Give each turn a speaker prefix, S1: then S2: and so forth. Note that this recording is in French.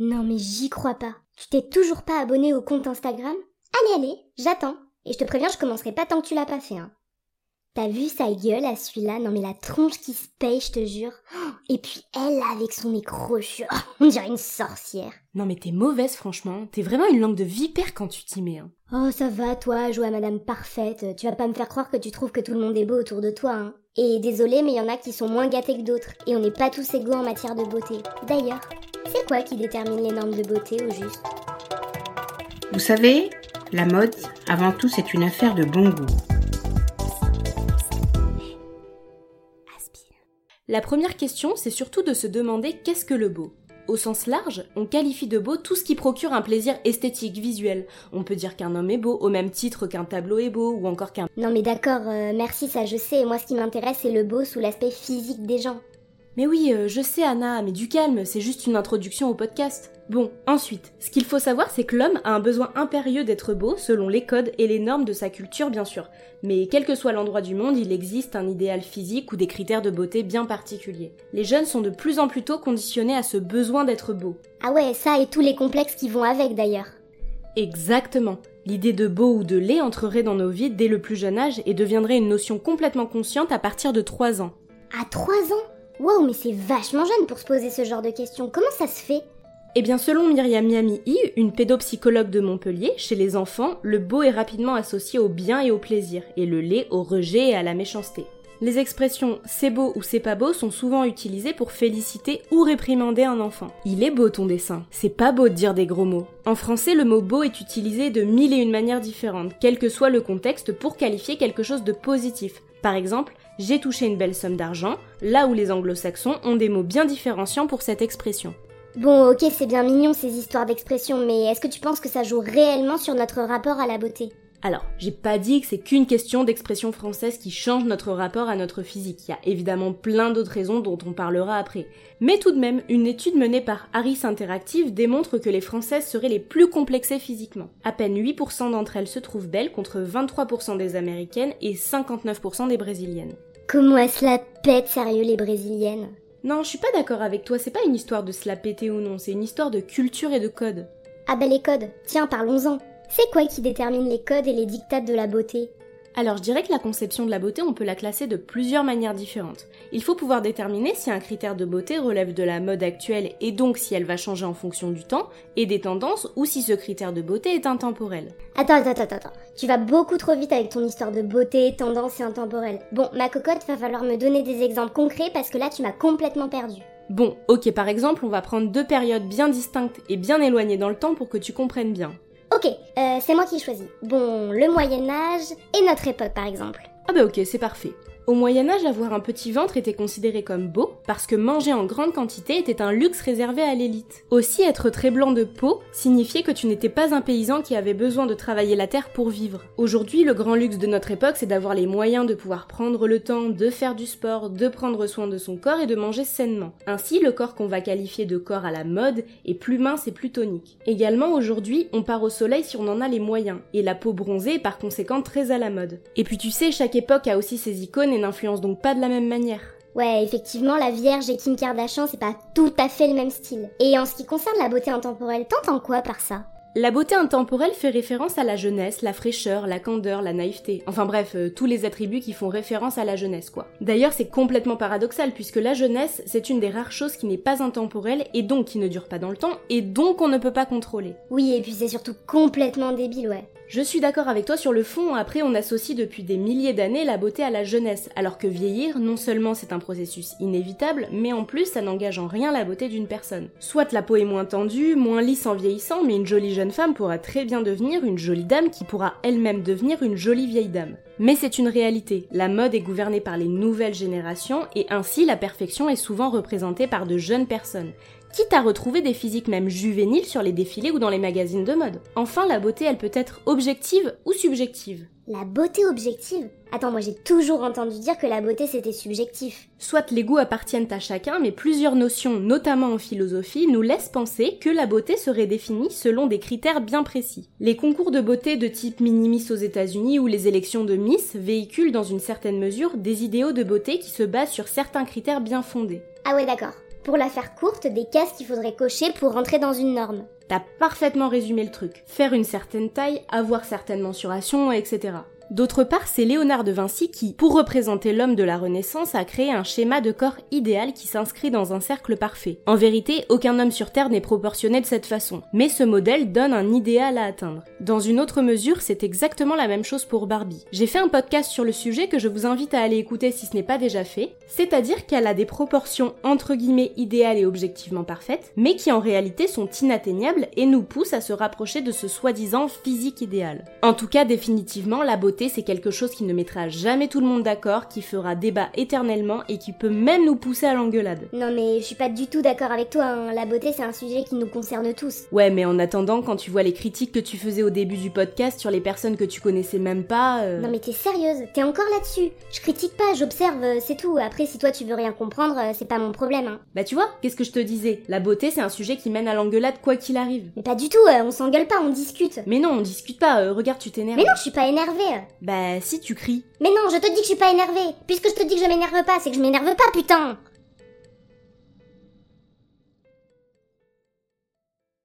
S1: Non mais j'y crois pas. Tu t'es toujours pas abonné au compte Instagram? Allez, allez, j'attends. Et je te préviens, je commencerai pas tant que tu l'as pas fait. Hein. T'as vu sa gueule à celui-là? Non mais la tronche qui se paye, je te jure. Et puis elle avec son nez crochu. On dirait une sorcière.
S2: Non mais t'es mauvaise franchement. T'es vraiment une langue de vipère quand tu t'y mets. Hein.
S1: Oh ça va toi, jouer à Madame Parfaite. Tu vas pas me faire croire que tu trouves que tout le monde est beau autour de toi. Hein. Et désolé mais il y en a qui sont moins gâtés que d'autres. Et on n'est pas tous égaux en matière de beauté. D'ailleurs, c'est quoi qui détermine les normes de beauté au juste?
S3: Vous savez, la mode, avant tout, c'est une affaire de bon goût.
S2: La première question, c'est surtout de se demander qu'est-ce que le beau? Au sens large, on qualifie de beau tout ce qui procure un plaisir esthétique, visuel. On peut dire qu'un homme est beau au même titre qu'un tableau est beau ou encore qu'un...
S1: Non mais d'accord, euh, merci, ça je sais. Moi ce qui m'intéresse c'est le beau sous l'aspect physique des gens.
S2: Mais oui, euh, je sais Anna, mais du calme, c'est juste une introduction au podcast. Bon, ensuite, ce qu'il faut savoir, c'est que l'homme a un besoin impérieux d'être beau selon les codes et les normes de sa culture, bien sûr. Mais quel que soit l'endroit du monde, il existe un idéal physique ou des critères de beauté bien particuliers. Les jeunes sont de plus en plus tôt conditionnés à ce besoin d'être beau.
S1: Ah ouais, ça et tous les complexes qui vont avec d'ailleurs.
S2: Exactement. L'idée de beau ou de laid entrerait dans nos vies dès le plus jeune âge et deviendrait une notion complètement consciente à partir de 3 ans.
S1: À 3 ans? Wow, mais c'est vachement jeune pour se poser ce genre de questions. Comment ça se fait?
S2: Eh bien, selon Myriam Miami une pédopsychologue de Montpellier, chez les enfants, le beau est rapidement associé au bien et au plaisir, et le lait au rejet et à la méchanceté. Les expressions c'est beau ou c'est pas beau sont souvent utilisées pour féliciter ou réprimander un enfant. Il est beau ton dessin. C'est pas beau de dire des gros mots. En français, le mot beau est utilisé de mille et une manières différentes, quel que soit le contexte, pour qualifier quelque chose de positif. Par exemple, j'ai touché une belle somme d'argent, là où les anglo-saxons ont des mots bien différenciants pour cette expression.
S1: Bon, ok, c'est bien mignon ces histoires d'expression, mais est-ce que tu penses que ça joue réellement sur notre rapport à la beauté?
S2: Alors, j'ai pas dit que c'est qu'une question d'expression française qui change notre rapport à notre physique. Il y a évidemment plein d'autres raisons dont on parlera après. Mais tout de même, une étude menée par Harris Interactive démontre que les Françaises seraient les plus complexées physiquement. À peine 8% d'entre elles se trouvent belles contre 23% des Américaines et 59% des Brésiliennes.
S1: Comment elles se la pètent sérieux les Brésiliennes?
S2: Non, je suis pas d'accord avec toi, c'est pas une histoire de se la péter ou non, c'est une histoire de culture et de code.
S1: Ah ben les codes, tiens, parlons-en. C'est quoi qui détermine les codes et les dictats de la beauté
S2: alors je dirais que la conception de la beauté, on peut la classer de plusieurs manières différentes. Il faut pouvoir déterminer si un critère de beauté relève de la mode actuelle et donc si elle va changer en fonction du temps et des tendances ou si ce critère de beauté est intemporel.
S1: Attends, attends, attends, attends. Tu vas beaucoup trop vite avec ton histoire de beauté, tendance et intemporel. Bon, ma cocotte, va falloir me donner des exemples concrets parce que là tu m'as complètement perdu.
S2: Bon, ok, par exemple, on va prendre deux périodes bien distinctes et bien éloignées dans le temps pour que tu comprennes bien.
S1: Ok, euh, c'est moi qui choisis. Bon, le Moyen Âge et notre époque par exemple.
S2: Ah bah ok, c'est parfait. Au Moyen Âge, avoir un petit ventre était considéré comme beau parce que manger en grande quantité était un luxe réservé à l'élite. Aussi, être très blanc de peau signifiait que tu n'étais pas un paysan qui avait besoin de travailler la terre pour vivre. Aujourd'hui, le grand luxe de notre époque, c'est d'avoir les moyens de pouvoir prendre le temps de faire du sport, de prendre soin de son corps et de manger sainement. Ainsi, le corps qu'on va qualifier de corps à la mode est plus mince et plus tonique. Également, aujourd'hui, on part au soleil si on en a les moyens, et la peau bronzée est par conséquent très à la mode. Et puis tu sais, chaque époque a aussi ses icônes n'influence donc pas de la même manière.
S1: Ouais, effectivement, la Vierge et Kim Kardashian, c'est pas tout à fait le même style. Et en ce qui concerne la beauté intemporelle, t'entends quoi par ça?
S2: La beauté intemporelle fait référence à la jeunesse, la fraîcheur, la candeur, la naïveté. Enfin bref, euh, tous les attributs qui font référence à la jeunesse, quoi. D'ailleurs, c'est complètement paradoxal puisque la jeunesse, c'est une des rares choses qui n'est pas intemporelle et donc qui ne dure pas dans le temps et donc on ne peut pas contrôler.
S1: Oui, et puis c'est surtout complètement débile, ouais.
S2: Je suis d'accord avec toi sur le fond, après on associe depuis des milliers d'années la beauté à la jeunesse, alors que vieillir, non seulement c'est un processus inévitable, mais en plus ça n'engage en rien la beauté d'une personne. Soit la peau est moins tendue, moins lisse en vieillissant, mais une jolie jeune femme pourra très bien devenir une jolie dame qui pourra elle-même devenir une jolie vieille dame. Mais c'est une réalité, la mode est gouvernée par les nouvelles générations et ainsi la perfection est souvent représentée par de jeunes personnes quitte à retrouver des physiques même juvéniles sur les défilés ou dans les magazines de mode. Enfin, la beauté, elle peut être objective ou subjective.
S1: La beauté objective? Attends, moi j'ai toujours entendu dire que la beauté c'était subjectif.
S2: Soit les goûts appartiennent à chacun, mais plusieurs notions, notamment en philosophie, nous laissent penser que la beauté serait définie selon des critères bien précis. Les concours de beauté de type mini-miss aux États-Unis ou les élections de Miss véhiculent dans une certaine mesure des idéaux de beauté qui se basent sur certains critères bien fondés.
S1: Ah ouais d'accord pour la faire courte, des cases qu'il faudrait cocher pour rentrer dans une norme.
S2: T'as parfaitement résumé le truc. Faire une certaine taille, avoir certaines mensurations, etc. D'autre part, c'est Léonard de Vinci qui, pour représenter l'homme de la Renaissance, a créé un schéma de corps idéal qui s'inscrit dans un cercle parfait. En vérité, aucun homme sur Terre n'est proportionné de cette façon, mais ce modèle donne un idéal à atteindre. Dans une autre mesure, c'est exactement la même chose pour Barbie. J'ai fait un podcast sur le sujet que je vous invite à aller écouter si ce n'est pas déjà fait, c'est-à-dire qu'elle a des proportions entre guillemets idéales et objectivement parfaites, mais qui en réalité sont inatteignables et nous poussent à se rapprocher de ce soi-disant physique idéal. En tout cas, définitivement, la beauté c'est quelque chose qui ne mettra jamais tout le monde d'accord, qui fera débat éternellement et qui peut même nous pousser à l'engueulade.
S1: Non mais je suis pas du tout d'accord avec toi, hein. la beauté c'est un sujet qui nous concerne tous.
S2: Ouais mais en attendant, quand tu vois les critiques que tu faisais au début du podcast sur les personnes que tu connaissais même pas... Euh,
S1: non mais t'es sérieuse, t'es encore là-dessus. Je critique pas, j'observe, euh, c'est tout. Après si toi tu veux rien comprendre, euh, c'est pas mon problème. Hein.
S2: Bah tu vois, qu'est-ce que je te disais? La beauté c'est un sujet qui mène à l'engueulade quoi qu'il arrive.
S1: Mais pas du tout, on s'engueule pas, on discute.
S2: Mais non, on discute pas, regarde tu t'énerves.
S1: Mais non, je suis pas énervée.
S2: Bah si tu cries.
S1: Mais non, je te dis que je suis pas énervée. Puisque je te dis que je m'énerve pas, c'est que je m'énerve pas, putain